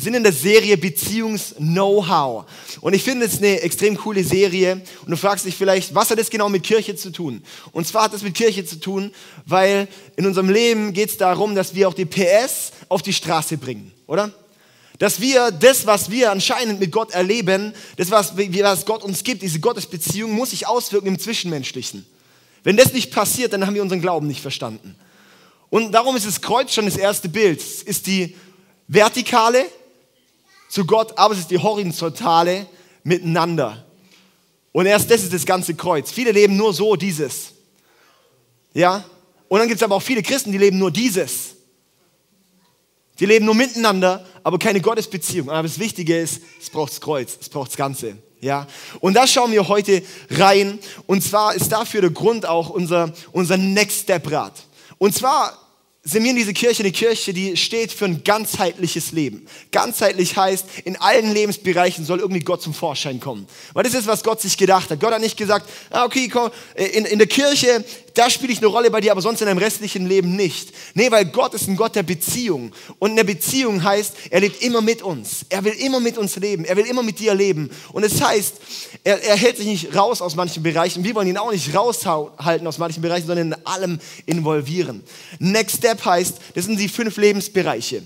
Wir sind in der Serie Beziehungs-Know-how. Und ich finde es eine extrem coole Serie. Und du fragst dich vielleicht, was hat das genau mit Kirche zu tun? Und zwar hat es mit Kirche zu tun, weil in unserem Leben geht es darum, dass wir auch die PS auf die Straße bringen, oder? Dass wir das, was wir anscheinend mit Gott erleben, das, was, was Gott uns gibt, diese Gottesbeziehung, muss sich auswirken im Zwischenmenschlichen. Wenn das nicht passiert, dann haben wir unseren Glauben nicht verstanden. Und darum ist das Kreuz schon das erste Bild. Es ist die vertikale zu Gott, aber es ist die horizontale miteinander. Und erst das ist das ganze Kreuz. Viele leben nur so dieses. Ja? Und dann gibt es aber auch viele Christen, die leben nur dieses. Die leben nur miteinander, aber keine Gottesbeziehung. Aber das Wichtige ist, es braucht das Kreuz, es braucht das Ganze. Ja? Und da schauen wir heute rein. Und zwar ist dafür der Grund auch unser, unser Next Step Rat. Und zwar sind wir in dieser Kirche eine Kirche, die steht für ein ganzheitliches Leben. Ganzheitlich heißt, in allen Lebensbereichen soll irgendwie Gott zum Vorschein kommen. Weil das ist, was Gott sich gedacht hat. Gott hat nicht gesagt, ah, okay, komm, äh, in, in der Kirche, da spiele ich eine Rolle bei dir, aber sonst in deinem restlichen Leben nicht. Nee, weil Gott ist ein Gott der Beziehung. Und eine Beziehung heißt, er lebt immer mit uns. Er will immer mit uns leben. Er will immer mit dir leben. Und es das heißt, er, er hält sich nicht raus aus manchen Bereichen. Wir wollen ihn auch nicht raushalten aus manchen Bereichen, sondern in allem involvieren. Next Step heißt, das sind die fünf Lebensbereiche.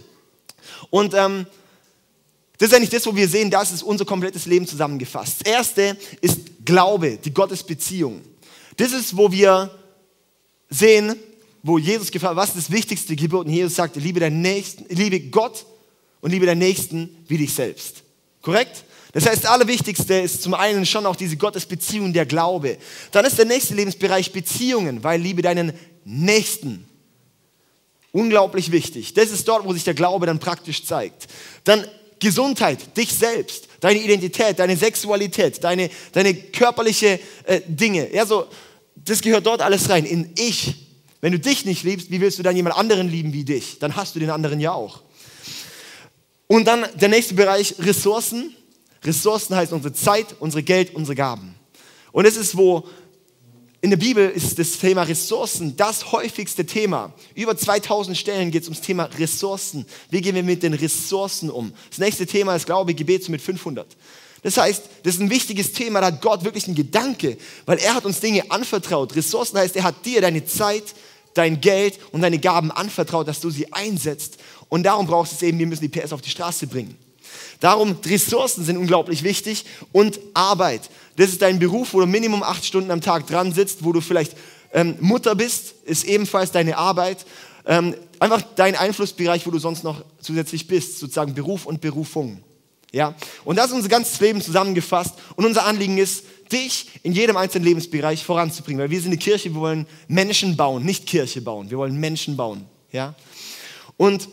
Und ähm, das ist eigentlich das, wo wir sehen, das ist unser komplettes Leben zusammengefasst. Das erste ist Glaube, die Gottesbeziehung. Das ist, wo wir sehen, wo Jesus gefragt was ist das wichtigste Gebot? Und Jesus sagte, liebe, deinen Nächsten, liebe Gott und liebe deinen Nächsten wie dich selbst. Korrekt? Das heißt, das Allerwichtigste ist zum einen schon auch diese Gottesbeziehung, der Glaube. Dann ist der nächste Lebensbereich Beziehungen, weil liebe deinen Nächsten. Unglaublich wichtig. Das ist dort, wo sich der Glaube dann praktisch zeigt. Dann Gesundheit, dich selbst, deine Identität, deine Sexualität, deine, deine körperliche äh, Dinge. Ja, so, das gehört dort alles rein. In ich. Wenn du dich nicht liebst, wie willst du dann jemand anderen lieben wie dich? Dann hast du den anderen ja auch. Und dann der nächste Bereich, Ressourcen. Ressourcen heißt unsere Zeit, unsere Geld, unsere Gaben. Und es ist, wo in der Bibel ist das Thema Ressourcen das häufigste Thema. Über 2000 Stellen geht es ums Thema Ressourcen. Wie gehen wir mit den Ressourcen um? Das nächste Thema ist Glaube, Gebet mit 500. Das heißt, das ist ein wichtiges Thema, da hat Gott wirklich einen Gedanke, weil er hat uns Dinge anvertraut. Ressourcen heißt, er hat dir deine Zeit, dein Geld und deine Gaben anvertraut, dass du sie einsetzt. Und darum brauchst du es eben, wir müssen die PS auf die Straße bringen. Darum, Ressourcen sind unglaublich wichtig und Arbeit. Das ist dein Beruf, wo du Minimum acht Stunden am Tag dran sitzt, wo du vielleicht ähm, Mutter bist, ist ebenfalls deine Arbeit. Ähm, einfach dein Einflussbereich, wo du sonst noch zusätzlich bist, sozusagen Beruf und Berufung. Ja? Und das ist unser ganzes Leben zusammengefasst. Und unser Anliegen ist, dich in jedem einzelnen Lebensbereich voranzubringen. Weil wir sind eine Kirche, wir wollen Menschen bauen, nicht Kirche bauen. Wir wollen Menschen bauen. Ja? Und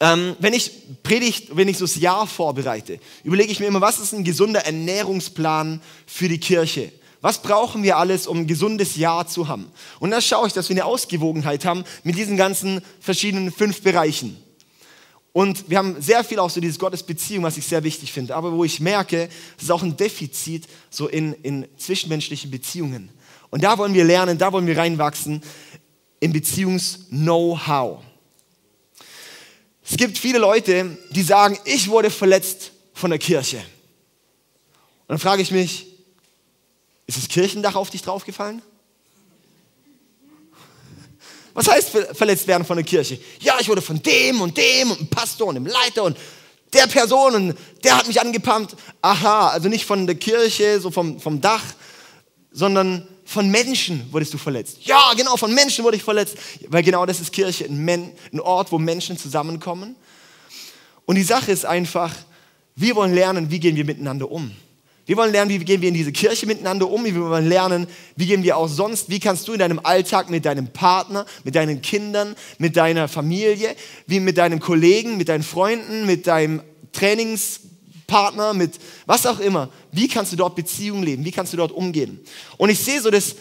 ähm, wenn ich predigt, wenn ich so das Jahr vorbereite, überlege ich mir immer, was ist ein gesunder Ernährungsplan für die Kirche? Was brauchen wir alles, um ein gesundes Jahr zu haben? Und da schaue ich, dass wir eine Ausgewogenheit haben mit diesen ganzen verschiedenen fünf Bereichen. Und wir haben sehr viel auch so dieses Gottesbeziehung, was ich sehr wichtig finde. Aber wo ich merke, es ist auch ein Defizit so in, in zwischenmenschlichen Beziehungen. Und da wollen wir lernen, da wollen wir reinwachsen im Beziehungs-Know-how. Es gibt viele Leute, die sagen, ich wurde verletzt von der Kirche. Und dann frage ich mich, ist das Kirchendach auf dich draufgefallen? Was heißt verletzt werden von der Kirche? Ja, ich wurde von dem und dem und dem Pastor und dem Leiter und der Person und der hat mich angepumpt. Aha, also nicht von der Kirche, so vom, vom Dach, sondern von Menschen wurdest du verletzt. Ja, genau, von Menschen wurde ich verletzt. Weil genau das ist Kirche, ein, Ort, wo Menschen zusammenkommen. Und die Sache ist einfach, wir wollen lernen, wie gehen wir miteinander um. Wir wollen lernen, wie gehen wir in diese Kirche miteinander um. Wir wollen lernen, wie gehen wir auch sonst, wie kannst du in deinem Alltag mit deinem Partner, mit deinen Kindern, mit deiner Familie, wie mit deinen Kollegen, mit deinen Freunden, mit deinem Trainingspartner, mit was auch immer, wie kannst du dort Beziehungen leben, wie kannst du dort umgehen. Und ich sehe so das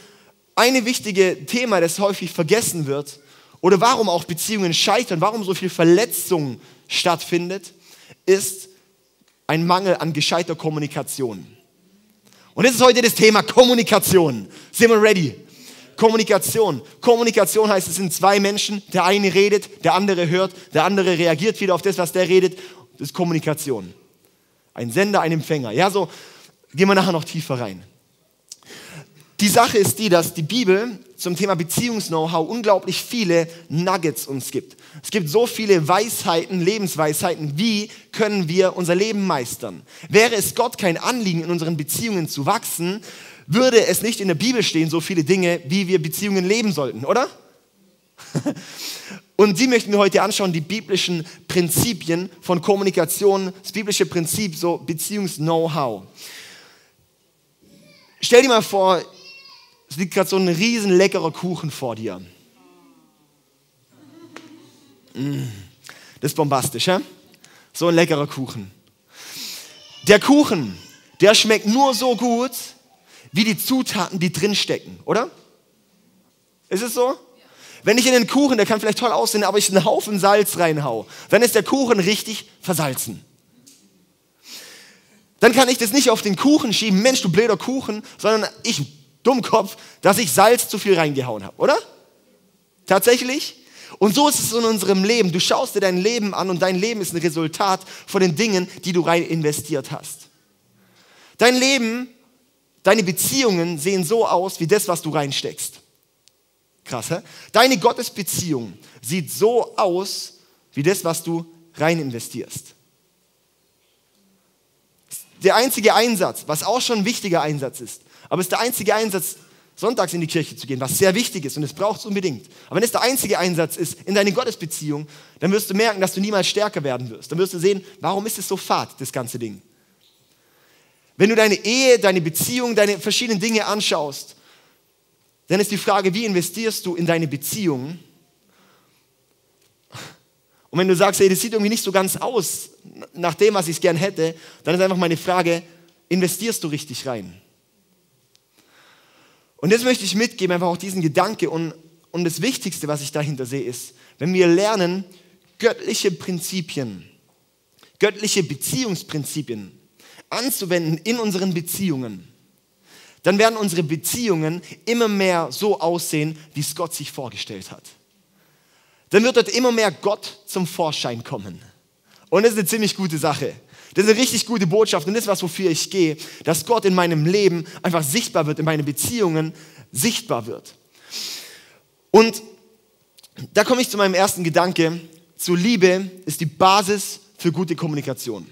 eine wichtige Thema, das häufig vergessen wird, oder warum auch Beziehungen scheitern, warum so viel Verletzung stattfindet, ist ein Mangel an gescheiter Kommunikation. Und das ist heute das Thema Kommunikation. Sind wir ready? Kommunikation. Kommunikation heißt, es sind zwei Menschen. Der eine redet, der andere hört, der andere reagiert wieder auf das, was der redet. Das ist Kommunikation. Ein Sender, ein Empfänger. Ja, so gehen wir nachher noch tiefer rein. Die Sache ist die, dass die Bibel zum Thema Beziehungs-Know-how unglaublich viele Nuggets uns gibt. Es gibt so viele Weisheiten, Lebensweisheiten. Wie können wir unser Leben meistern? Wäre es Gott kein Anliegen, in unseren Beziehungen zu wachsen, würde es nicht in der Bibel stehen, so viele Dinge, wie wir Beziehungen leben sollten, oder? Und die möchten wir heute anschauen, die biblischen Prinzipien von Kommunikation, das biblische Prinzip, so Beziehungs-Know-how. Stell dir mal vor, es liegt gerade so ein riesen leckerer Kuchen vor dir. Mm, das ist bombastisch, hä? So ein leckerer Kuchen. Der Kuchen, der schmeckt nur so gut, wie die Zutaten, die drinstecken, oder? Ist es so? Wenn ich in den Kuchen, der kann vielleicht toll aussehen, aber ich einen Haufen Salz reinhau, dann ist der Kuchen richtig versalzen. Dann kann ich das nicht auf den Kuchen schieben, Mensch, du blöder Kuchen, sondern ich Dummkopf, dass ich Salz zu viel reingehauen habe, oder? Tatsächlich? Und so ist es in unserem Leben. Du schaust dir dein Leben an und dein Leben ist ein Resultat von den Dingen, die du rein investiert hast. Dein Leben, deine Beziehungen sehen so aus wie das, was du reinsteckst. Krass, hä? Deine Gottesbeziehung sieht so aus wie das, was du rein investierst. Der einzige Einsatz, was auch schon ein wichtiger Einsatz ist, aber es ist der einzige Einsatz, sonntags in die Kirche zu gehen, was sehr wichtig ist und es braucht es unbedingt. Aber wenn es der einzige Einsatz ist in deine Gottesbeziehung, dann wirst du merken, dass du niemals stärker werden wirst. Dann wirst du sehen, warum ist es so fad, das ganze Ding. Wenn du deine Ehe, deine Beziehung, deine verschiedenen Dinge anschaust, dann ist die Frage, wie investierst du in deine Beziehung? Und wenn du sagst, hey, das sieht irgendwie nicht so ganz aus nach dem, was ich gern hätte, dann ist einfach meine Frage, investierst du richtig rein? Und jetzt möchte ich mitgeben, einfach auch diesen Gedanke und, und das Wichtigste, was ich dahinter sehe, ist, wenn wir lernen, göttliche Prinzipien, göttliche Beziehungsprinzipien anzuwenden in unseren Beziehungen, dann werden unsere Beziehungen immer mehr so aussehen, wie es Gott sich vorgestellt hat. Dann wird dort immer mehr Gott zum Vorschein kommen. Und das ist eine ziemlich gute Sache. Das ist eine richtig gute Botschaft und das ist was, wofür ich gehe, dass Gott in meinem Leben einfach sichtbar wird, in meinen Beziehungen sichtbar wird. Und da komme ich zu meinem ersten Gedanke. Zu Liebe ist die Basis für gute Kommunikation.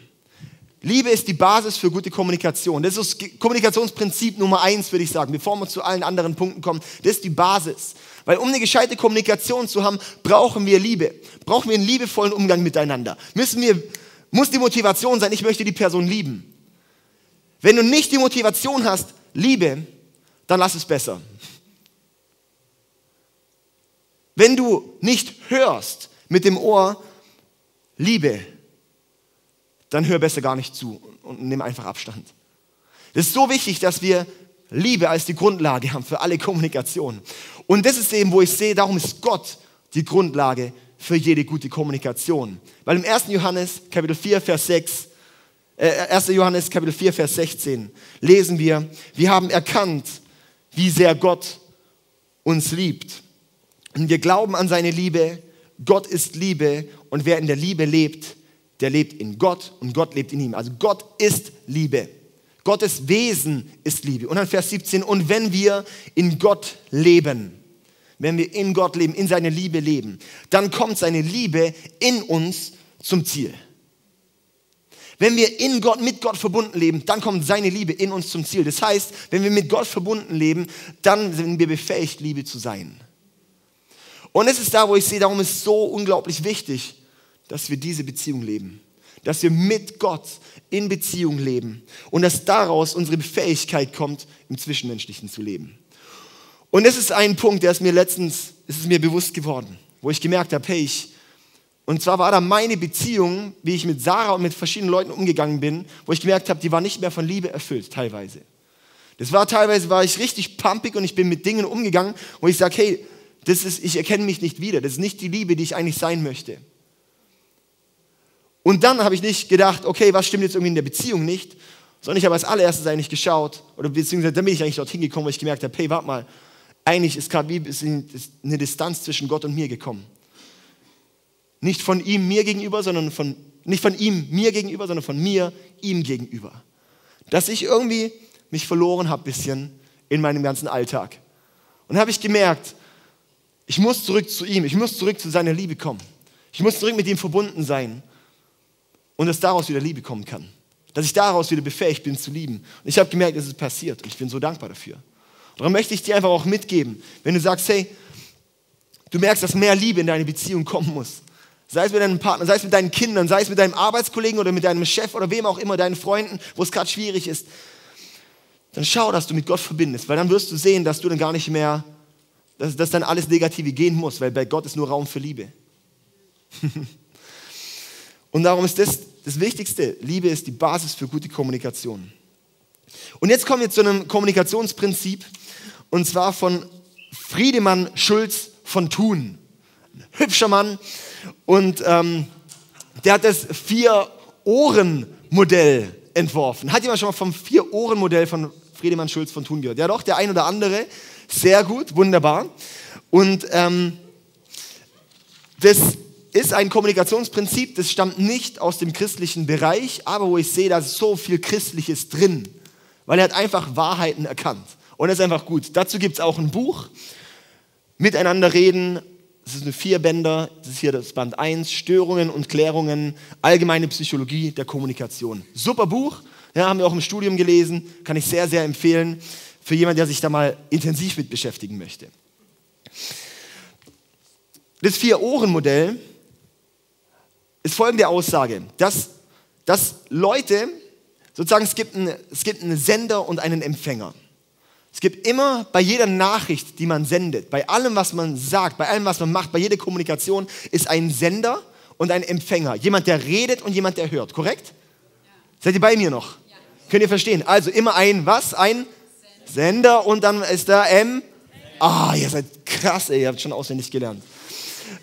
Liebe ist die Basis für gute Kommunikation. Das ist das Kommunikationsprinzip Nummer eins, würde ich sagen, bevor wir zu allen anderen Punkten kommen. Das ist die Basis. Weil um eine gescheite Kommunikation zu haben, brauchen wir Liebe. Brauchen wir einen liebevollen Umgang miteinander. Müssen wir muss die Motivation sein, ich möchte die Person lieben. Wenn du nicht die Motivation hast, Liebe, dann lass es besser. Wenn du nicht hörst mit dem Ohr Liebe, dann hör besser gar nicht zu und nimm einfach Abstand. Es ist so wichtig, dass wir Liebe als die Grundlage haben für alle Kommunikation. Und das ist eben, wo ich sehe, darum ist Gott die Grundlage für jede gute Kommunikation. Weil im 1. Johannes Kapitel 4, Vers 6, äh, 1. Johannes Kapitel 4, Vers 16 lesen wir, wir haben erkannt, wie sehr Gott uns liebt. Und wir glauben an seine Liebe. Gott ist Liebe und wer in der Liebe lebt, der lebt in Gott und Gott lebt in ihm. Also Gott ist Liebe. Gottes Wesen ist Liebe. Und dann Vers 17, und wenn wir in Gott leben, wenn wir in Gott leben, in seiner Liebe leben, dann kommt seine Liebe in uns zum Ziel. Wenn wir in Gott, mit Gott verbunden leben, dann kommt seine Liebe in uns zum Ziel. Das heißt, wenn wir mit Gott verbunden leben, dann sind wir befähigt, Liebe zu sein. Und es ist da, wo ich sehe, darum ist es so unglaublich wichtig, dass wir diese Beziehung leben. Dass wir mit Gott in Beziehung leben und dass daraus unsere Fähigkeit kommt, im Zwischenmenschlichen zu leben. Und das ist ein Punkt, der ist mir letztens, ist es mir bewusst geworden, wo ich gemerkt habe, hey, ich, und zwar war da meine Beziehung, wie ich mit Sarah und mit verschiedenen Leuten umgegangen bin, wo ich gemerkt habe, die war nicht mehr von Liebe erfüllt, teilweise. Das war teilweise, war ich richtig pumpig und ich bin mit Dingen umgegangen, wo ich sage, hey, das ist, ich erkenne mich nicht wieder. Das ist nicht die Liebe, die ich eigentlich sein möchte. Und dann habe ich nicht gedacht, okay, was stimmt jetzt irgendwie in der Beziehung nicht, sondern ich habe als allererstes eigentlich geschaut, oder beziehungsweise dann bin ich eigentlich dorthin gekommen, wo ich gemerkt habe, hey, warte mal, eigentlich ist gerade eine Distanz zwischen Gott und mir gekommen. Nicht von ihm mir gegenüber, sondern von Nicht von ihm mir gegenüber, sondern von mir ihm gegenüber. Dass ich irgendwie mich verloren habe bisschen in meinem ganzen Alltag. Und habe ich gemerkt, ich muss zurück zu ihm, ich muss zurück zu seiner Liebe kommen. Ich muss zurück mit ihm verbunden sein und dass daraus wieder Liebe kommen kann. Dass ich daraus wieder befähigt bin zu lieben. Und ich habe gemerkt, es ist passiert und ich bin so dankbar dafür. Darum möchte ich dir einfach auch mitgeben, wenn du sagst, hey, du merkst, dass mehr Liebe in deine Beziehung kommen muss. Sei es mit deinem Partner, sei es mit deinen Kindern, sei es mit deinem Arbeitskollegen oder mit deinem Chef oder wem auch immer, deinen Freunden, wo es gerade schwierig ist. Dann schau, dass du mit Gott verbindest, weil dann wirst du sehen, dass du dann gar nicht mehr, dass, dass dann alles Negative gehen muss, weil bei Gott ist nur Raum für Liebe. Und darum ist das das Wichtigste. Liebe ist die Basis für gute Kommunikation. Und jetzt kommen wir zu einem Kommunikationsprinzip und zwar von Friedemann Schulz von Thun. Ein hübscher Mann und ähm, der hat das Vier-Ohren-Modell entworfen. Hat jemand schon mal vom Vier-Ohren-Modell von Friedemann Schulz von Thun gehört? Ja doch, der ein oder andere. Sehr gut, wunderbar. Und ähm, das ist ein Kommunikationsprinzip, das stammt nicht aus dem christlichen Bereich, aber wo ich sehe, da ist so viel Christliches drin, weil er hat einfach Wahrheiten erkannt. Und das ist einfach gut. Dazu gibt es auch ein Buch, Miteinander reden, das ist eine Vierbänder, das ist hier das Band 1, Störungen und Klärungen, allgemeine Psychologie der Kommunikation. Super Buch, ja, haben wir auch im Studium gelesen, kann ich sehr, sehr empfehlen für jemanden, der sich da mal intensiv mit beschäftigen möchte. Das Vier-Ohren-Modell ist folgende Aussage, dass, dass Leute, sozusagen es gibt, einen, es gibt einen Sender und einen Empfänger. Es gibt immer bei jeder Nachricht, die man sendet, bei allem, was man sagt, bei allem, was man macht, bei jeder Kommunikation ist ein Sender und ein Empfänger. Jemand, der redet und jemand, der hört. Korrekt? Ja. Seid ihr bei mir noch? Ja. Könnt ihr verstehen? Also immer ein was? Ein Sender, Sender und dann ist da M. Ah, ihr seid krass, ey, ihr habt schon auswendig gelernt.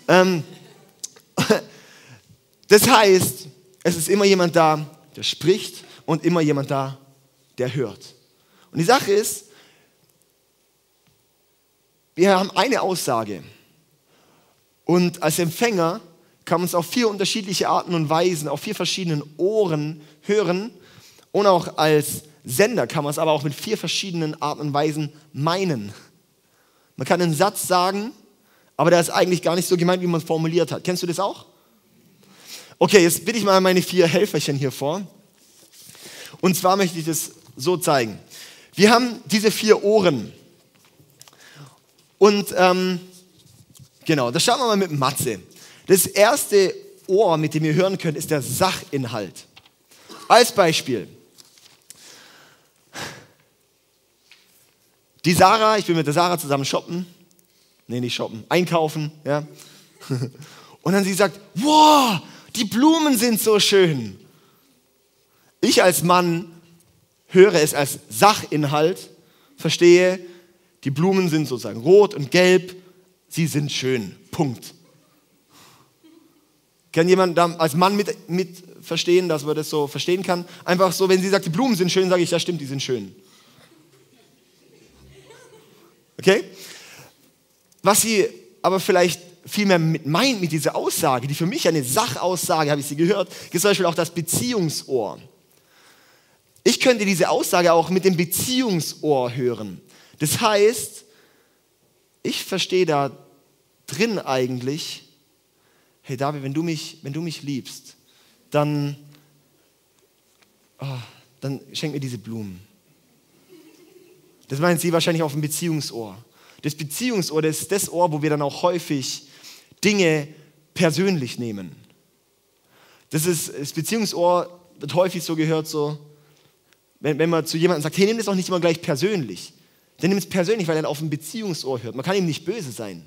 Ähm, das heißt, es ist immer jemand da, der spricht und immer jemand da, der hört. Und die Sache ist, wir haben eine Aussage. Und als Empfänger kann man es auf vier unterschiedliche Arten und Weisen, auf vier verschiedenen Ohren hören. Und auch als Sender kann man es aber auch mit vier verschiedenen Arten und Weisen meinen. Man kann einen Satz sagen, aber der ist eigentlich gar nicht so gemeint, wie man es formuliert hat. Kennst du das auch? Okay, jetzt bitte ich mal meine vier Helferchen hier vor. Und zwar möchte ich das so zeigen. Wir haben diese vier Ohren. Und ähm, genau, das schauen wir mal mit Matze. Das erste Ohr, mit dem ihr hören könnt, ist der Sachinhalt. Als Beispiel. Die Sarah, ich bin mit der Sarah zusammen shoppen. Nee, nicht shoppen, einkaufen, ja. Und dann sie sagt, wow, die Blumen sind so schön. Ich als Mann höre es als Sachinhalt, verstehe, die Blumen sind sozusagen rot und gelb, sie sind schön. Punkt. Kann jemand als Mann mit, mit verstehen, dass man das so verstehen kann? Einfach so, wenn sie sagt, die Blumen sind schön, sage ich, ja stimmt, die sind schön. Okay? Was sie aber vielleicht vielmehr mit meint mit dieser Aussage, die für mich eine Sachaussage, habe ich sie gehört, ist zum Beispiel auch das Beziehungsohr. Ich könnte diese Aussage auch mit dem Beziehungsohr hören. Das heißt, ich verstehe da drin eigentlich, hey David, wenn du mich, wenn du mich liebst, dann, oh, dann schenk mir diese Blumen. Das meint sie wahrscheinlich auf dem Beziehungsohr. Das Beziehungsohr, das ist das Ohr, wo wir dann auch häufig Dinge persönlich nehmen. Das, ist, das Beziehungsohr wird häufig so gehört, so, wenn, wenn man zu jemandem sagt, hey, nimm das auch nicht immer gleich persönlich. Dann nimm es persönlich, weil er auf ein Beziehungsohr hört. Man kann ihm nicht böse sein.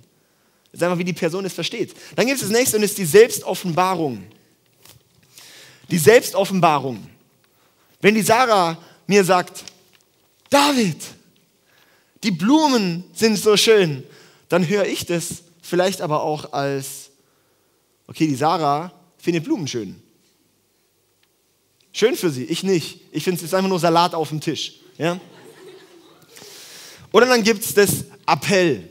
Das ist einfach, wie die Person es versteht. Dann gibt es das nächste und das ist die Selbstoffenbarung. Die Selbstoffenbarung. Wenn die Sarah mir sagt, David, die Blumen sind so schön, dann höre ich das vielleicht aber auch als, okay, die Sarah findet Blumen schön. Schön für sie, ich nicht. Ich finde es einfach nur Salat auf dem Tisch. Ja? Oder dann gibt es das Appell.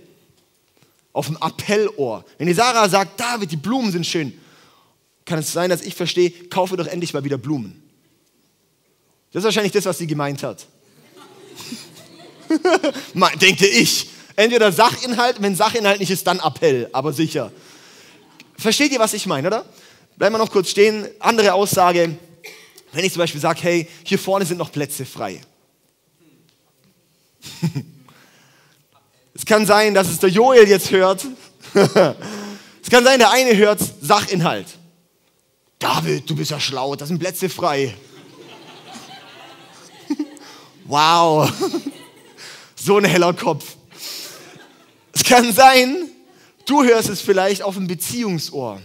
Auf dem Appellohr. Wenn die Sarah sagt, David, die Blumen sind schön. kann es sein, dass ich verstehe, kaufe doch endlich mal wieder Blumen. Das ist wahrscheinlich das, was sie gemeint hat. Denke ich. Entweder Sachinhalt, wenn Sachinhalt nicht ist, dann Appell, aber sicher. Versteht ihr, was ich meine, oder? Bleiben wir noch kurz stehen. Andere Aussage, wenn ich zum Beispiel sage, hey, hier vorne sind noch Plätze frei. es kann sein, dass es der Joel jetzt hört. es kann sein, der eine hört Sachinhalt. David, du bist ja schlau, da sind Plätze frei. wow, so ein heller Kopf. Kann sein, du hörst es vielleicht auf dem Beziehungsohr.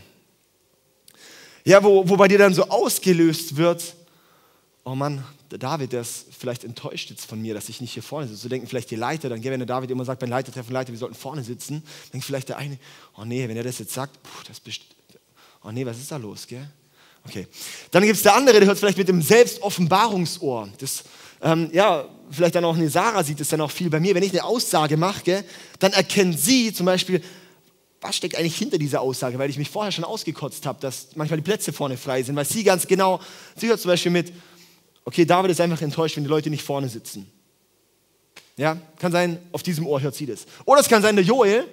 Ja, wo, wo bei dir dann so ausgelöst wird, oh Mann, der David, der ist vielleicht enttäuscht jetzt von mir, dass ich nicht hier vorne sitze. So denken vielleicht die Leiter, dann, wenn der David immer sagt, beim Leitertreffen, Leiter, wir sollten vorne sitzen, denkt vielleicht der eine, oh nee, wenn er das jetzt sagt, puh, das oh nee, was ist da los, gell? Okay. Dann gibt es der andere, der hört vielleicht mit dem Selbstoffenbarungsohr. Das, ähm, ja, vielleicht dann auch eine Sarah sieht es dann auch viel bei mir. Wenn ich eine Aussage mache, dann erkennt sie zum Beispiel, was steckt eigentlich hinter dieser Aussage, weil ich mich vorher schon ausgekotzt habe, dass manchmal die Plätze vorne frei sind, weil sie ganz genau, sie hört zum Beispiel mit, okay, David ist einfach enttäuscht, wenn die Leute nicht vorne sitzen. Ja, kann sein, auf diesem Ohr hört sie das. Oder es kann sein, der Joel,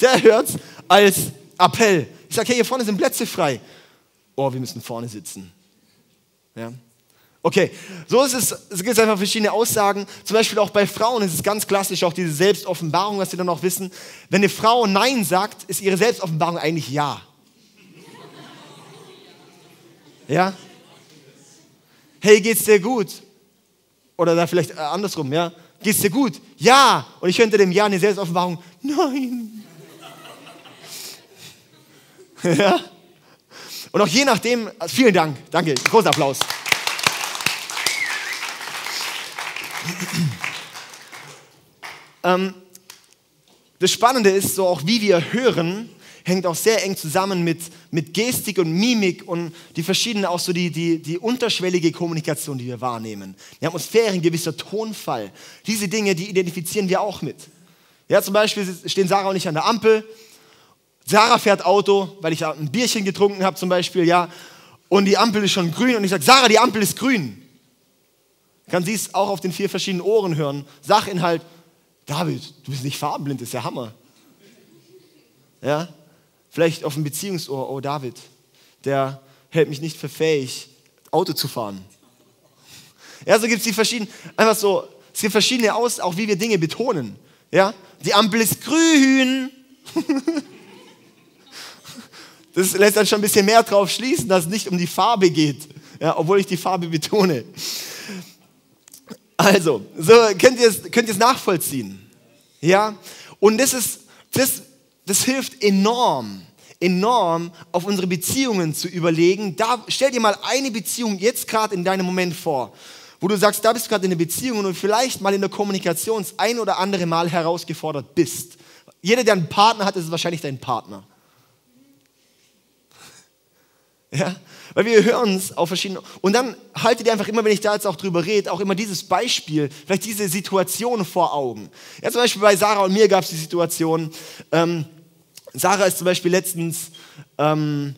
der hört es als Appell. Ich sage, hey, hier vorne sind Plätze frei oh, wir müssen vorne sitzen. Ja? Okay, so ist es, es gibt einfach verschiedene Aussagen. Zum Beispiel auch bei Frauen ist es ganz klassisch, auch diese Selbstoffenbarung, was sie dann auch wissen. Wenn eine Frau Nein sagt, ist ihre Selbstoffenbarung eigentlich Ja. Ja? Hey, geht's dir gut? Oder da vielleicht äh, andersrum, ja? Geht's dir gut? Ja. Und ich könnte dem Ja eine Selbstoffenbarung, nein. ja? Und auch je nachdem, vielen Dank, danke, großen Applaus. Ähm, das Spannende ist so auch, wie wir hören, hängt auch sehr eng zusammen mit, mit Gestik und Mimik und die verschiedenen, auch so die, die, die unterschwellige Kommunikation, die wir wahrnehmen. Die Atmosphäre, ein gewisser Tonfall. Diese Dinge, die identifizieren wir auch mit. Ja, zum Beispiel stehen Sarah und ich an der Ampel Sarah fährt Auto, weil ich ein Bierchen getrunken habe zum Beispiel, ja, und die Ampel ist schon grün und ich sage, Sarah, die Ampel ist grün. Kann sie es auch auf den vier verschiedenen Ohren hören. Sachinhalt, David, du bist nicht farbenblind, das ist ja Hammer. Ja, vielleicht auf dem Beziehungsohr, oh David, der hält mich nicht für fähig, Auto zu fahren. Ja, so gibt es die verschiedenen, einfach so, es gibt verschiedene Aus, auch wie wir Dinge betonen. Ja, die Ampel ist grün. Das lässt dann schon ein bisschen mehr drauf schließen, dass es nicht um die Farbe geht, ja, obwohl ich die Farbe betone. Also, so könnt ihr es, könnt nachvollziehen. Ja? Und das, ist, das, das hilft enorm, enorm auf unsere Beziehungen zu überlegen. Da, stell dir mal eine Beziehung jetzt gerade in deinem Moment vor, wo du sagst, da bist du gerade in einer Beziehung und vielleicht mal in der Kommunikation das ein oder andere Mal herausgefordert bist. Jeder, der einen Partner hat, ist wahrscheinlich dein Partner. Ja? Weil wir hören es auf verschiedene. Und dann haltet ihr einfach immer, wenn ich da jetzt auch drüber rede, auch immer dieses Beispiel, vielleicht diese Situation vor Augen. Ja, zum Beispiel bei Sarah und mir gab es die Situation, ähm, Sarah ist zum Beispiel letztens, ähm,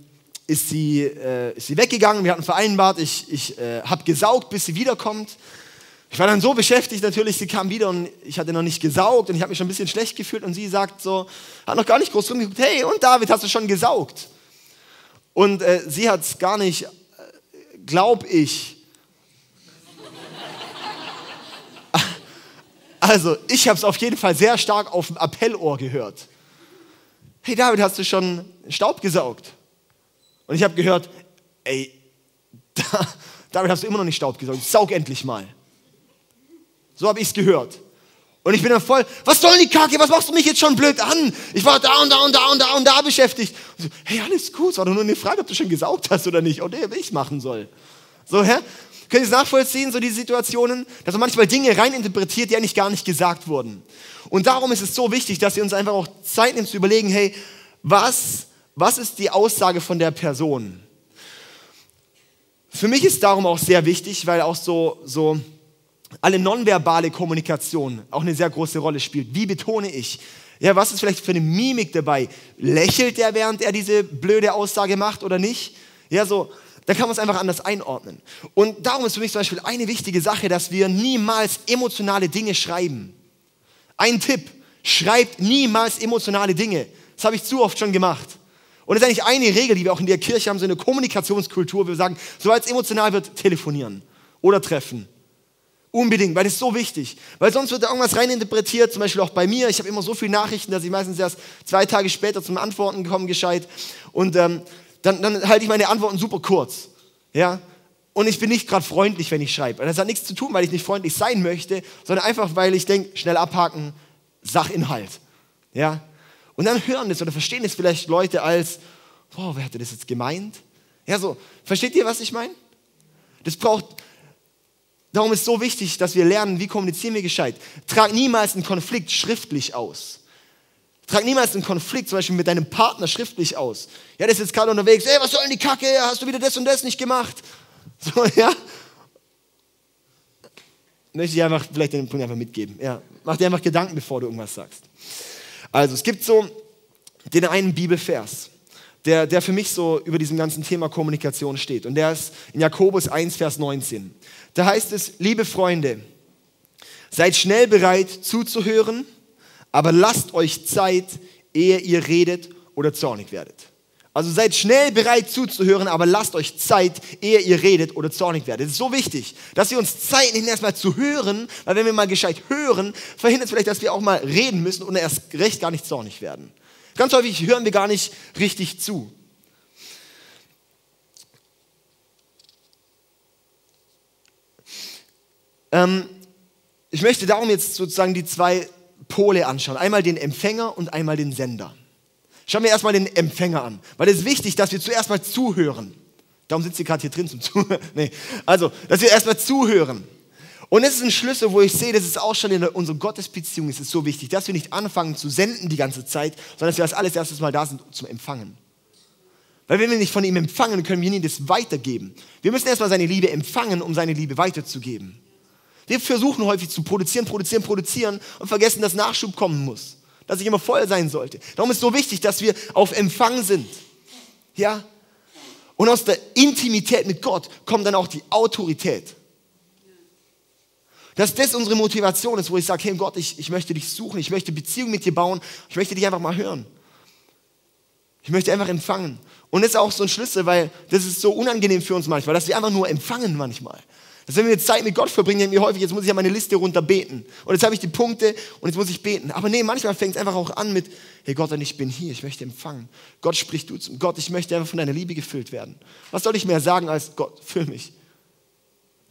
ist, sie, äh, ist sie weggegangen, wir hatten vereinbart, ich, ich äh, habe gesaugt, bis sie wiederkommt. Ich war dann so beschäftigt natürlich, sie kam wieder und ich hatte noch nicht gesaugt und ich habe mich schon ein bisschen schlecht gefühlt und sie sagt so, hat noch gar nicht groß rumgeguckt, hey und David, hast du schon gesaugt? Und äh, sie hat es gar nicht, äh, glaub ich. Also, ich habe es auf jeden Fall sehr stark auf dem Appellohr gehört. Hey David, hast du schon Staub gesaugt? Und ich habe gehört, ey, da, David, hast du immer noch nicht Staub gesaugt? Saug endlich mal. So habe ich es gehört. Und ich bin dann voll, was soll die Kacke, was machst du mich jetzt schon blöd an? Ich war da und da und da und da und da beschäftigt. Und so, hey, alles gut, es war doch nur eine Frage, ob du schon gesaugt hast oder nicht, oder ob ich machen soll. So, hä? Könnt ihr es nachvollziehen, so die Situationen, dass man manchmal Dinge reininterpretiert, die eigentlich gar nicht gesagt wurden. Und darum ist es so wichtig, dass wir uns einfach auch Zeit nehmen zu überlegen, hey, was, was ist die Aussage von der Person? Für mich ist darum auch sehr wichtig, weil auch so, so alle nonverbale Kommunikation auch eine sehr große Rolle spielt. Wie betone ich? Ja, was ist vielleicht für eine Mimik dabei? Lächelt er, während er diese blöde Aussage macht oder nicht? Ja, so, dann kann man es einfach anders einordnen. Und darum ist für mich zum Beispiel eine wichtige Sache, dass wir niemals emotionale Dinge schreiben. Ein Tipp, schreibt niemals emotionale Dinge. Das habe ich zu oft schon gemacht. Und das ist eigentlich eine Regel, die wir auch in der Kirche haben, so eine Kommunikationskultur. Wir sagen, sobald es emotional wird, telefonieren oder treffen. Unbedingt, weil das ist so wichtig. Weil sonst wird da irgendwas reininterpretiert, zum Beispiel auch bei mir. Ich habe immer so viele Nachrichten, dass ich meistens erst zwei Tage später zum Antworten komme, gescheit. Und ähm, dann, dann halte ich meine Antworten super kurz. Ja? Und ich bin nicht gerade freundlich, wenn ich schreibe. Das hat nichts zu tun, weil ich nicht freundlich sein möchte, sondern einfach, weil ich denke, schnell abhaken, Sachinhalt. Ja? Und dann hören das oder verstehen es vielleicht Leute als, boah, wer hatte das jetzt gemeint? Ja, so, versteht ihr, was ich meine? Das braucht, darum ist es so wichtig, dass wir lernen, wie kommunizieren wir gescheit. Trag niemals einen Konflikt schriftlich aus. Trag niemals einen Konflikt zum Beispiel mit deinem Partner schriftlich aus. Ja, der ist jetzt gerade unterwegs, ey, was soll denn die Kacke, hast du wieder das und das nicht gemacht? So, ja. Möchte ich einfach vielleicht den Punkt einfach mitgeben. Ja, mach dir einfach Gedanken, bevor du irgendwas sagst. Also, es gibt so den einen Bibelvers, der, der für mich so über diesem ganzen Thema Kommunikation steht. Und der ist in Jakobus 1, Vers 19. Da heißt es, liebe Freunde, seid schnell bereit zuzuhören, aber lasst euch Zeit, ehe ihr redet oder zornig werdet. Also seid schnell bereit zuzuhören, aber lasst euch Zeit, ehe ihr redet oder zornig werdet. Es ist so wichtig, dass wir uns Zeit nehmen, erstmal zu hören, weil wenn wir mal gescheit hören, verhindert es vielleicht, dass wir auch mal reden müssen und erst recht gar nicht zornig werden. Ganz häufig hören wir gar nicht richtig zu. Ähm, ich möchte darum jetzt sozusagen die zwei Pole anschauen. Einmal den Empfänger und einmal den Sender. Schauen wir erstmal den Empfänger an, weil es ist wichtig, dass wir zuerst mal zuhören. Darum sitzt sie gerade hier drin zum Zuhören. Nee. Also, dass wir erstmal zuhören. Und das ist ein Schlüssel, wo ich sehe, das ist auch schon in unserer Gottesbeziehung, ist es so wichtig, dass wir nicht anfangen zu senden die ganze Zeit, sondern dass wir als alles erstes Mal da sind zum Empfangen. Weil wenn wir nicht von ihm empfangen, können wir nie das weitergeben. Wir müssen erstmal seine Liebe empfangen, um seine Liebe weiterzugeben. Wir versuchen häufig zu produzieren, produzieren, produzieren und vergessen, dass Nachschub kommen muss dass ich immer voll sein sollte. Darum ist es so wichtig, dass wir auf Empfang sind. Ja? Und aus der Intimität mit Gott kommt dann auch die Autorität. Dass das unsere Motivation ist, wo ich sage, hey Gott, ich, ich möchte dich suchen, ich möchte Beziehung mit dir bauen, ich möchte dich einfach mal hören. Ich möchte einfach empfangen. Und das ist auch so ein Schlüssel, weil das ist so unangenehm für uns manchmal, dass wir einfach nur empfangen manchmal. Dass wenn wir jetzt Zeit mit Gott verbringen, denken wir häufig, jetzt muss ich ja meine Liste runter beten. Und jetzt habe ich die Punkte und jetzt muss ich beten. Aber nee, manchmal fängt es einfach auch an mit, hey Gott, ich bin hier, ich möchte empfangen. Gott spricht du zum Gott, ich möchte einfach von deiner Liebe gefüllt werden. Was soll ich mehr sagen als Gott, füll mich.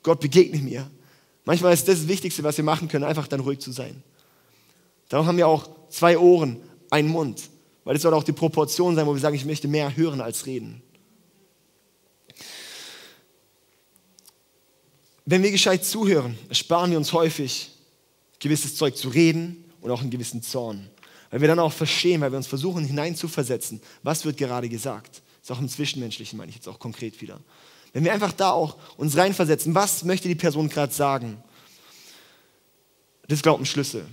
Gott begegne mir. Manchmal ist das das Wichtigste, was wir machen können, einfach dann ruhig zu sein. Darum haben wir auch zwei Ohren, einen Mund. Weil das soll auch die Proportion sein, wo wir sagen, ich möchte mehr hören als reden. Wenn wir gescheit zuhören, ersparen wir uns häufig, gewisses Zeug zu reden und auch einen gewissen Zorn. Weil wir dann auch verstehen, weil wir uns versuchen hineinzuversetzen, was wird gerade gesagt. Das ist auch im Zwischenmenschlichen, meine ich jetzt auch konkret wieder. Wenn wir einfach da auch uns reinversetzen, was möchte die Person gerade sagen, das ich, ein Schlüssel.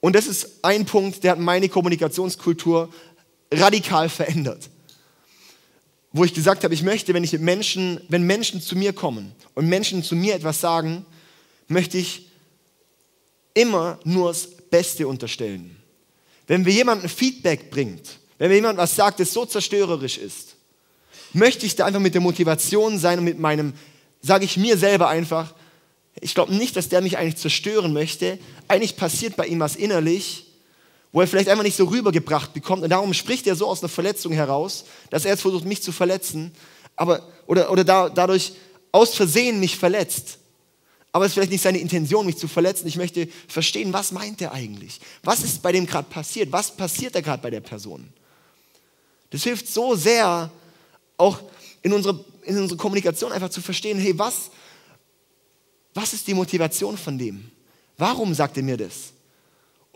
Und das ist ein Punkt, der hat meine Kommunikationskultur radikal verändert wo ich gesagt habe, ich möchte, wenn ich mit Menschen, wenn Menschen zu mir kommen und Menschen zu mir etwas sagen, möchte ich immer nur das Beste unterstellen. Wenn mir jemand Feedback bringt, wenn mir jemand was sagt, das so zerstörerisch ist, möchte ich da einfach mit der Motivation sein und mit meinem, sage ich mir selber einfach, ich glaube nicht, dass der mich eigentlich zerstören möchte. Eigentlich passiert bei ihm was innerlich, wo er vielleicht einfach nicht so rübergebracht bekommt. Und darum spricht er so aus einer Verletzung heraus, dass er jetzt versucht, mich zu verletzen, aber, oder, oder da, dadurch aus Versehen mich verletzt. Aber es ist vielleicht nicht seine Intention, mich zu verletzen. Ich möchte verstehen, was meint er eigentlich? Was ist bei dem gerade passiert? Was passiert da gerade bei der Person? Das hilft so sehr, auch in unserer, in unserer Kommunikation einfach zu verstehen, hey, was, was ist die Motivation von dem? Warum sagt er mir das?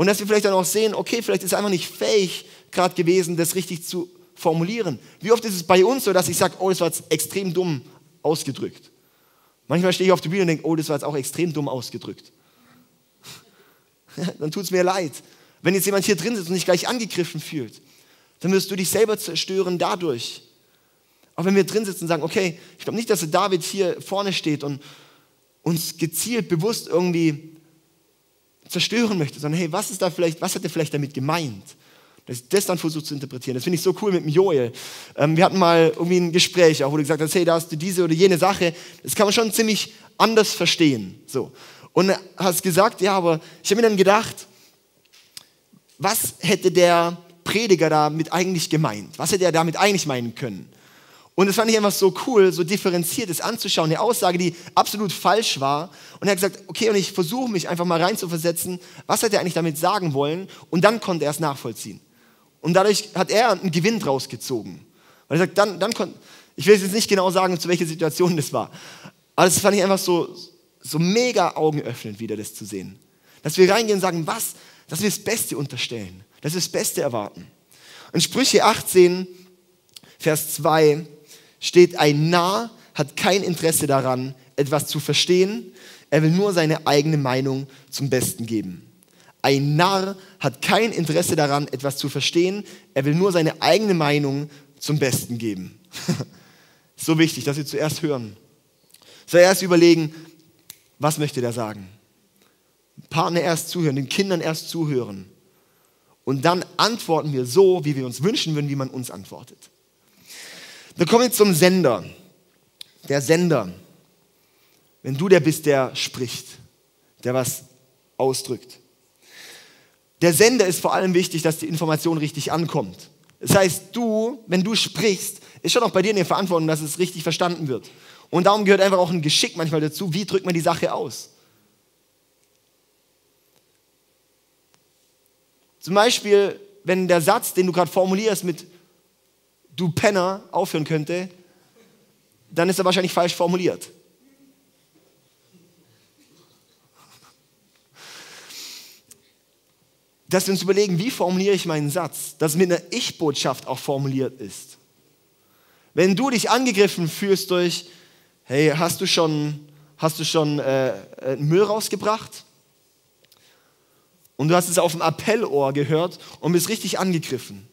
Und dass wir vielleicht dann auch sehen, okay, vielleicht ist er einfach nicht fähig gerade gewesen, das richtig zu formulieren. Wie oft ist es bei uns so, dass ich sage, oh, das war jetzt extrem dumm ausgedrückt. Manchmal stehe ich auf der Bühne und denke, oh, das war jetzt auch extrem dumm ausgedrückt. dann tut es mir leid. Wenn jetzt jemand hier drin sitzt und sich gleich angegriffen fühlt, dann wirst du dich selber zerstören dadurch. Auch wenn wir drin sitzen und sagen, okay, ich glaube nicht, dass der David hier vorne steht und uns gezielt, bewusst irgendwie zerstören möchte, sondern hey, was ist da vielleicht, was hat er vielleicht damit gemeint? Dass das dann versucht zu interpretieren. Das finde ich so cool mit dem Joel. Ähm, wir hatten mal irgendwie ein Gespräch, auch, wo du gesagt hast, hey, da hast du diese oder jene Sache. Das kann man schon ziemlich anders verstehen. So. Und hast gesagt, ja, aber ich habe mir dann gedacht, was hätte der Prediger damit eigentlich gemeint? Was hätte er damit eigentlich meinen können? Und das fand ich einfach so cool, so differenziert es anzuschauen. Eine Aussage, die absolut falsch war. Und er hat gesagt, okay, und ich versuche mich einfach mal reinzuversetzen, was hat er eigentlich damit sagen wollen? Und dann konnte er es nachvollziehen. Und dadurch hat er einen Gewinn draus gezogen. Weil er sagt, dann, dann konnte, ich will jetzt nicht genau sagen, zu welcher Situation das war. Aber das fand ich einfach so, so mega augenöffnend wieder, das zu sehen. Dass wir reingehen und sagen, was? Dass wir das Beste unterstellen. Dass wir das Beste erwarten. Und Sprüche 18, Vers 2 steht, ein Narr hat kein Interesse daran, etwas zu verstehen. Er will nur seine eigene Meinung zum Besten geben. Ein Narr hat kein Interesse daran, etwas zu verstehen. Er will nur seine eigene Meinung zum Besten geben. so wichtig, dass wir zuerst hören. Zuerst überlegen, was möchte der sagen? Partner erst zuhören, den Kindern erst zuhören. Und dann antworten wir so, wie wir uns wünschen würden, wie man uns antwortet. Dann kommen wir zum Sender. Der Sender. Wenn du der bist, der spricht, der was ausdrückt. Der Sender ist vor allem wichtig, dass die Information richtig ankommt. Das heißt, du, wenn du sprichst, ist schon auch bei dir eine Verantwortung, dass es richtig verstanden wird. Und darum gehört einfach auch ein Geschick manchmal dazu, wie drückt man die Sache aus. Zum Beispiel, wenn der Satz, den du gerade formulierst, mit du Penner aufhören könnte, dann ist er wahrscheinlich falsch formuliert. Dass wir uns überlegen, wie formuliere ich meinen Satz, dass mit einer Ich-Botschaft auch formuliert ist. Wenn du dich angegriffen fühlst durch, hey, hast du schon, hast du schon äh, äh Müll rausgebracht? Und du hast es auf dem Appellohr gehört und bist richtig angegriffen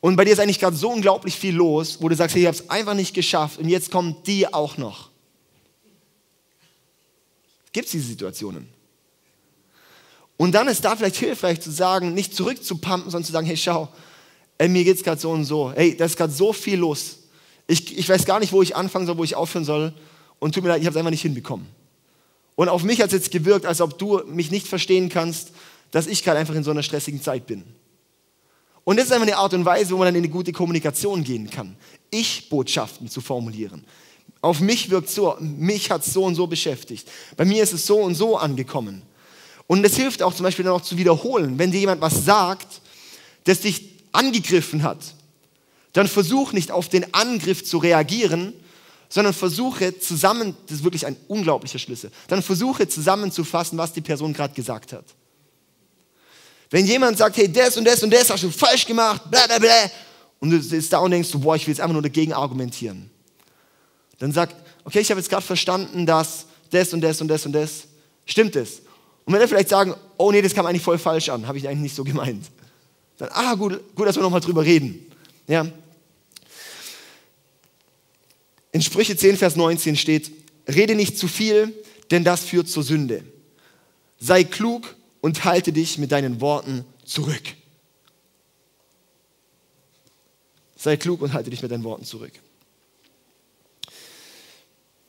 und bei dir ist eigentlich gerade so unglaublich viel los, wo du sagst, hey, ich habe es einfach nicht geschafft und jetzt kommen die auch noch. Gibt es diese Situationen? Und dann ist da vielleicht hilfreich zu sagen, nicht zurückzupumpen, sondern zu sagen, hey, schau, ey, mir geht es gerade so und so. Hey, da ist gerade so viel los. Ich, ich weiß gar nicht, wo ich anfangen soll, wo ich aufhören soll. Und tut mir leid, ich habe es einfach nicht hinbekommen. Und auf mich hat es jetzt gewirkt, als ob du mich nicht verstehen kannst, dass ich gerade einfach in so einer stressigen Zeit bin. Und das ist einfach eine Art und Weise, wo man dann in eine gute Kommunikation gehen kann. Ich-Botschaften zu formulieren. Auf mich wirkt so, mich hat es so und so beschäftigt. Bei mir ist es so und so angekommen. Und es hilft auch zum Beispiel dann auch zu wiederholen. Wenn dir jemand was sagt, das dich angegriffen hat, dann versuch nicht auf den Angriff zu reagieren, sondern versuche zusammen, das ist wirklich ein unglaublicher Schlüssel, dann versuche zusammenzufassen, was die Person gerade gesagt hat. Wenn jemand sagt, hey, das und das und das hast du falsch gemacht, bla bla bla, und du sitzt da und denkst, boah, ich will jetzt einfach nur dagegen argumentieren, dann sag, okay, ich habe jetzt gerade verstanden, dass das und das und das und das, stimmt es? Und wenn er vielleicht sagen, oh nee, das kam eigentlich voll falsch an, habe ich eigentlich nicht so gemeint, dann, ah, gut, gut dass wir nochmal drüber reden. Ja. In Sprüche 10, Vers 19 steht, rede nicht zu viel, denn das führt zur Sünde. Sei klug und halte dich mit deinen Worten zurück. Sei klug und halte dich mit deinen Worten zurück.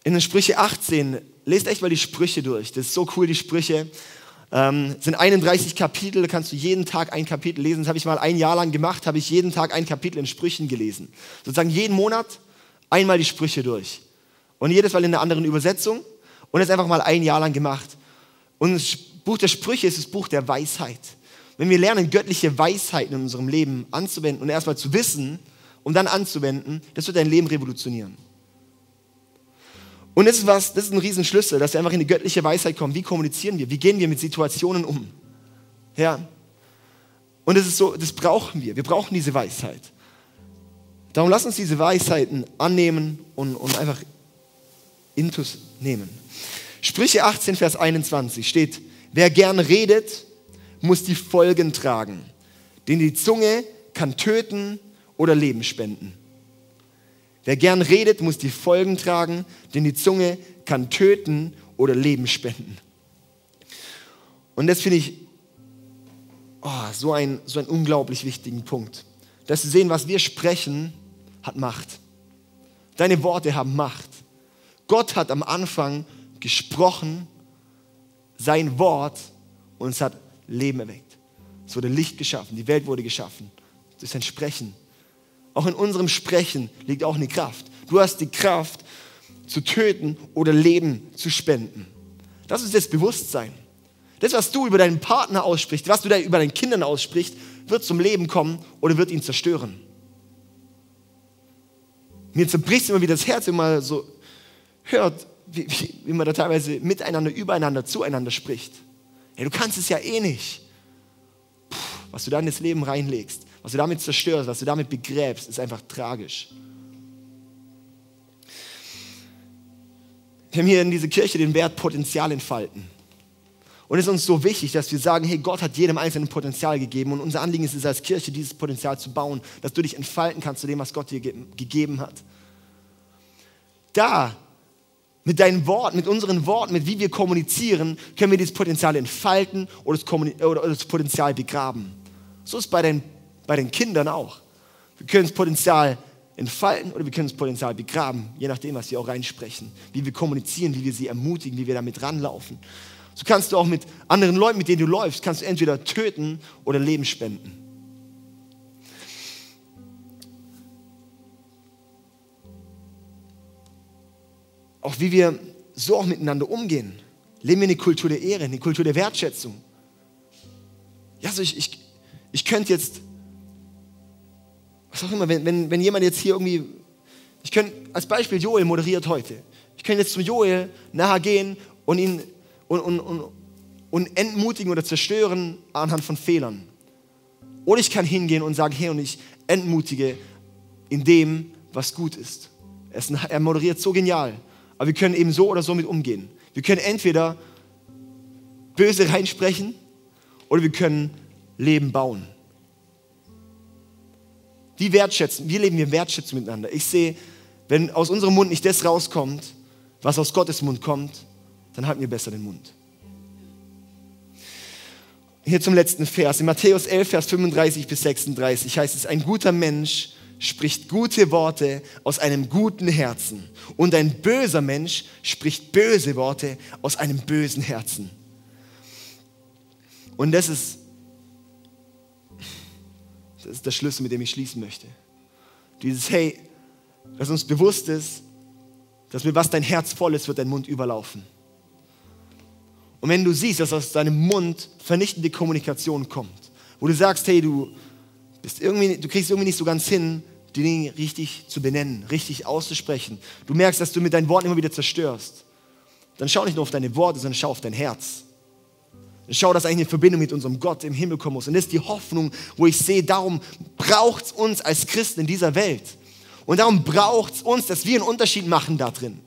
In den Sprüche 18, lest echt mal die Sprüche durch. Das ist so cool, die Sprüche. Ähm, sind 31 Kapitel, da kannst du jeden Tag ein Kapitel lesen. Das habe ich mal ein Jahr lang gemacht, habe ich jeden Tag ein Kapitel in Sprüchen gelesen. Sozusagen jeden Monat einmal die Sprüche durch. Und jedes Mal in einer anderen Übersetzung. Und das einfach mal ein Jahr lang gemacht. Und Buch der Sprüche ist das Buch der Weisheit. Wenn wir lernen, göttliche Weisheiten in unserem Leben anzuwenden und erstmal zu wissen, um dann anzuwenden, das wird dein Leben revolutionieren. Und das ist was, das ist ein Riesenschlüssel, dass wir einfach in die göttliche Weisheit kommen. Wie kommunizieren wir? Wie gehen wir mit Situationen um? Ja. Und das ist so, das brauchen wir. Wir brauchen diese Weisheit. Darum lass uns diese Weisheiten annehmen und, und einfach intus nehmen. Sprüche 18, Vers 21 steht, Wer gern redet, muss die Folgen tragen. Denn die Zunge kann töten oder Leben spenden. Wer gern redet, muss die Folgen tragen, denn die Zunge kann töten oder Leben spenden. Und das finde ich oh, so, ein, so einen unglaublich wichtigen Punkt. Dass wir sehen, was wir sprechen, hat Macht. Deine Worte haben Macht. Gott hat am Anfang gesprochen, sein Wort, und es hat Leben erweckt. Es wurde Licht geschaffen, die Welt wurde geschaffen. Durch sein Sprechen. Auch in unserem Sprechen liegt auch eine Kraft. Du hast die Kraft, zu töten oder Leben zu spenden. Das ist das Bewusstsein. Das, was du über deinen Partner aussprichst, was du über deinen Kindern aussprichst, wird zum Leben kommen oder wird ihn zerstören. Mir zerbricht immer wieder das Herz, wenn man so hört, wie, wie, wie man da teilweise miteinander, übereinander, zueinander spricht. Hey, du kannst es ja eh nicht. Puh, was du da in das Leben reinlegst, was du damit zerstörst, was du damit begräbst, ist einfach tragisch. Wir haben hier in dieser Kirche den Wert Potenzial entfalten. Und es ist uns so wichtig, dass wir sagen, hey, Gott hat jedem einzelnen Potenzial gegeben und unser Anliegen ist es als Kirche, dieses Potenzial zu bauen, dass du dich entfalten kannst zu dem, was Gott dir ge gegeben hat. Da, mit deinen Worten, mit unseren Worten, mit wie wir kommunizieren, können wir dieses Potenzial entfalten oder das, oder das Potenzial begraben. So ist es bei den, bei den Kindern auch. Wir können das Potenzial entfalten oder wir können das Potenzial begraben, je nachdem, was wir auch reinsprechen, wie wir kommunizieren, wie wir sie ermutigen, wie wir damit ranlaufen. So kannst du auch mit anderen Leuten, mit denen du läufst, kannst du entweder töten oder Leben spenden. Auch wie wir so auch miteinander umgehen. Leben wir eine Kultur der Ehre, eine Kultur der Wertschätzung. Ja, also ich, ich, ich könnte jetzt was auch immer, wenn, wenn, wenn jemand jetzt hier irgendwie, ich könnte, als Beispiel Joel moderiert heute. Ich könnte jetzt zum Joel nachher gehen und ihn und, und, und, und entmutigen oder zerstören anhand von Fehlern. Oder ich kann hingehen und sagen, hey, und ich entmutige in dem, was gut ist. Er moderiert so genial. Aber wir können eben so oder so mit umgehen. Wir können entweder böse reinsprechen oder wir können Leben bauen. Wie wertschätzen? Wie leben wir Wertschätzung miteinander? Ich sehe, wenn aus unserem Mund nicht das rauskommt, was aus Gottes Mund kommt, dann halten wir besser den Mund. Hier zum letzten Vers. In Matthäus 11, Vers 35 bis 36 heißt es, ein guter Mensch spricht gute Worte aus einem guten Herzen und ein böser Mensch spricht böse Worte aus einem bösen Herzen. Und das ist das ist der Schlüssel, mit dem ich schließen möchte. Dieses, hey, dass uns bewusst ist, dass mit was dein Herz voll ist, wird dein Mund überlaufen. Und wenn du siehst, dass aus deinem Mund vernichtende Kommunikation kommt, wo du sagst, hey, du bist irgendwie, du kriegst irgendwie nicht so ganz hin, die Dinge richtig zu benennen, richtig auszusprechen. Du merkst, dass du mit deinen Worten immer wieder zerstörst. Dann schau nicht nur auf deine Worte, sondern schau auf dein Herz. Schau, dass eigentlich eine Verbindung mit unserem Gott im Himmel kommen muss. Und das ist die Hoffnung, wo ich sehe, darum braucht es uns als Christen in dieser Welt. Und darum braucht es uns, dass wir einen Unterschied machen da drin.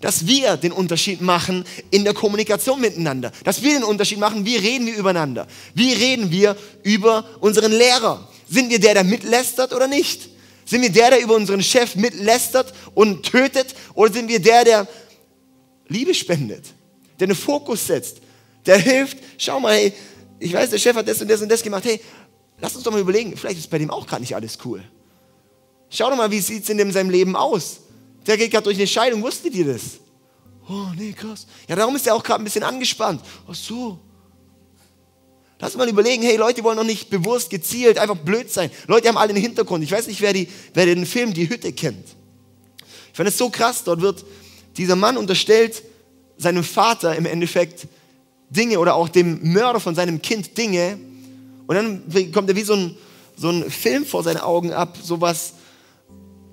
Dass wir den Unterschied machen in der Kommunikation miteinander. Dass wir den Unterschied machen, wie reden wir übereinander. Wie reden wir über unseren Lehrer. Sind wir der, der mitlästert oder nicht? Sind wir der, der über unseren Chef mitlästert und tötet? Oder sind wir der, der Liebe spendet? Der einen Fokus setzt? Der hilft, schau mal, hey, ich weiß, der Chef hat das und das und das gemacht. Hey, lass uns doch mal überlegen, vielleicht ist bei dem auch gerade nicht alles cool. Schau doch mal, wie sieht es in dem seinem Leben aus? Der geht gerade durch eine Scheidung, wusstet ihr das? Oh, nee, krass. Ja, darum ist er auch gerade ein bisschen angespannt. Ach so. Lass mal überlegen, hey, Leute wollen doch nicht bewusst, gezielt, einfach blöd sein. Leute haben alle einen Hintergrund. Ich weiß nicht, wer, die, wer den Film Die Hütte kennt. Ich fand es so krass, dort wird dieser Mann unterstellt, seinem Vater im Endeffekt Dinge oder auch dem Mörder von seinem Kind Dinge. Und dann kommt er wie so ein, so ein Film vor seinen Augen ab, sowas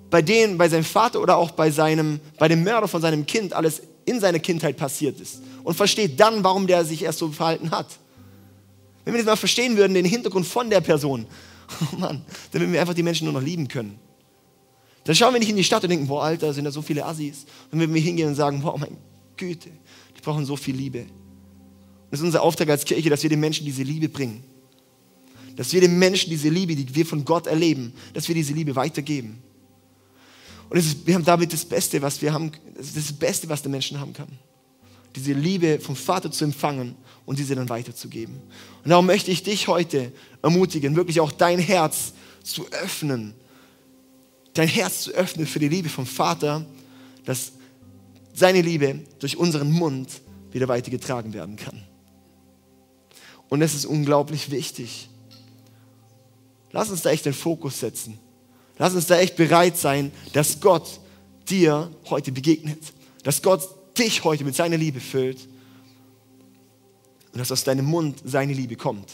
bei denen, bei seinem Vater oder auch bei, seinem, bei dem Mörder von seinem Kind alles in seiner Kindheit passiert ist. Und versteht dann, warum der sich erst so verhalten hat. Wenn wir das mal verstehen würden, den Hintergrund von der Person, oh Mann, dann würden wir einfach die Menschen nur noch lieben können. Dann schauen wir nicht in die Stadt und denken, boah, Alter, sind da so viele Assis. Und wenn wir hingehen und sagen, boah, mein Güte, die brauchen so viel Liebe. Das ist unser Auftrag als Kirche, dass wir den Menschen diese Liebe bringen. Dass wir den Menschen diese Liebe, die wir von Gott erleben, dass wir diese Liebe weitergeben. Und ist, wir haben damit das Beste, was wir haben, das ist das Beste, was der Menschen haben kann. Diese Liebe vom Vater zu empfangen und diese dann weiterzugeben. Und darum möchte ich dich heute ermutigen, wirklich auch dein Herz zu öffnen. Dein Herz zu öffnen für die Liebe vom Vater, dass seine Liebe durch unseren Mund wieder weitergetragen werden kann. Und es ist unglaublich wichtig. Lass uns da echt den Fokus setzen. Lass uns da echt bereit sein, dass Gott dir heute begegnet. Dass Gott dich heute mit seiner Liebe füllt. Und dass aus deinem Mund seine Liebe kommt.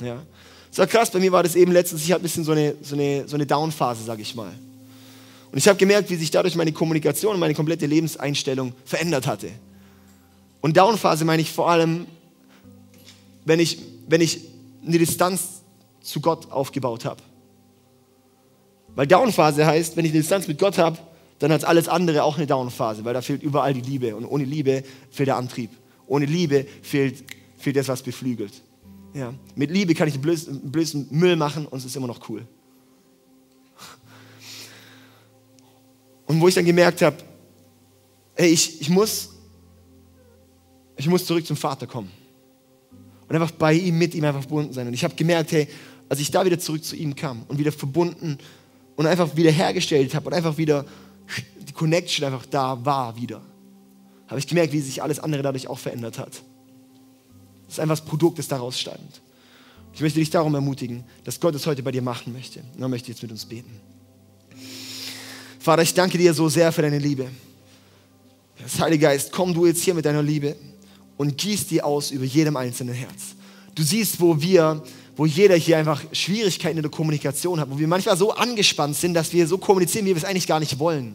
Ja. So krass, bei mir war das eben letztens, ich hatte ein bisschen so eine, so eine, so eine Down-Phase, sag ich mal. Und ich habe gemerkt, wie sich dadurch meine Kommunikation und meine komplette Lebenseinstellung verändert hatte. Und Down-Phase meine ich vor allem, wenn ich, wenn ich eine Distanz zu Gott aufgebaut habe. Weil Downphase heißt, wenn ich eine Distanz mit Gott habe, dann hat alles andere auch eine Downphase, weil da fehlt überall die Liebe. Und ohne Liebe fehlt der Antrieb. Ohne Liebe fehlt, fehlt das, was beflügelt. Ja. Mit Liebe kann ich den blöden, blöden Müll machen und es ist immer noch cool. Und wo ich dann gemerkt habe, ey, ich, ich, muss, ich muss zurück zum Vater kommen. Und einfach bei ihm, mit ihm einfach verbunden sein. Und ich habe gemerkt, hey, als ich da wieder zurück zu ihm kam und wieder verbunden und einfach wieder hergestellt habe und einfach wieder die Connection einfach da war wieder, habe ich gemerkt, wie sich alles andere dadurch auch verändert hat. Das ist einfach das Produkt, das daraus stand. Ich möchte dich darum ermutigen, dass Gott es heute bei dir machen möchte. Und dann möchte jetzt mit uns beten. Vater, ich danke dir so sehr für deine Liebe. Das Heilige Geist, komm du jetzt hier mit deiner Liebe und gieß die aus über jedem einzelnen Herz. Du siehst, wo wir wo jeder hier einfach Schwierigkeiten in der Kommunikation hat, wo wir manchmal so angespannt sind, dass wir so kommunizieren, wie wir es eigentlich gar nicht wollen.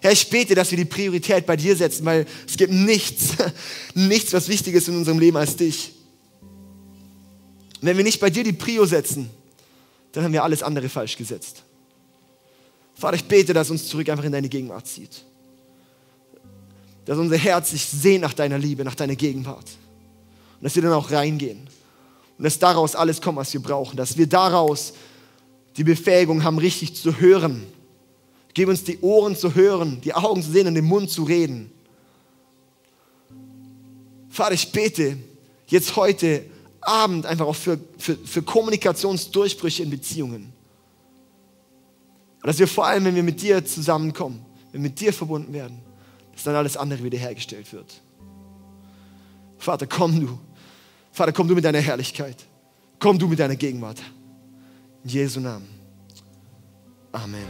Herr, ich bete, dass wir die Priorität bei dir setzen, weil es gibt nichts, nichts, was wichtiger ist in unserem Leben als dich. wenn wir nicht bei dir die Prio setzen, dann haben wir alles andere falsch gesetzt. Vater, ich bete, dass uns zurück einfach in deine Gegenwart zieht. Dass unser Herz sich sehnt nach deiner Liebe, nach deiner Gegenwart. Und dass wir dann auch reingehen und dass daraus alles kommt, was wir brauchen. Dass wir daraus die Befähigung haben, richtig zu hören. Gib uns die Ohren zu hören, die Augen zu sehen und den Mund zu reden. Vater, ich bete jetzt heute Abend einfach auch für, für, für Kommunikationsdurchbrüche in Beziehungen. Und dass wir vor allem, wenn wir mit dir zusammenkommen, wenn wir mit dir verbunden werden, dass dann alles andere wiederhergestellt wird. Vater, komm du. Vater, komm du mit deiner Herrlichkeit. Komm du mit deiner Gegenwart. In Jesu Namen. Amen.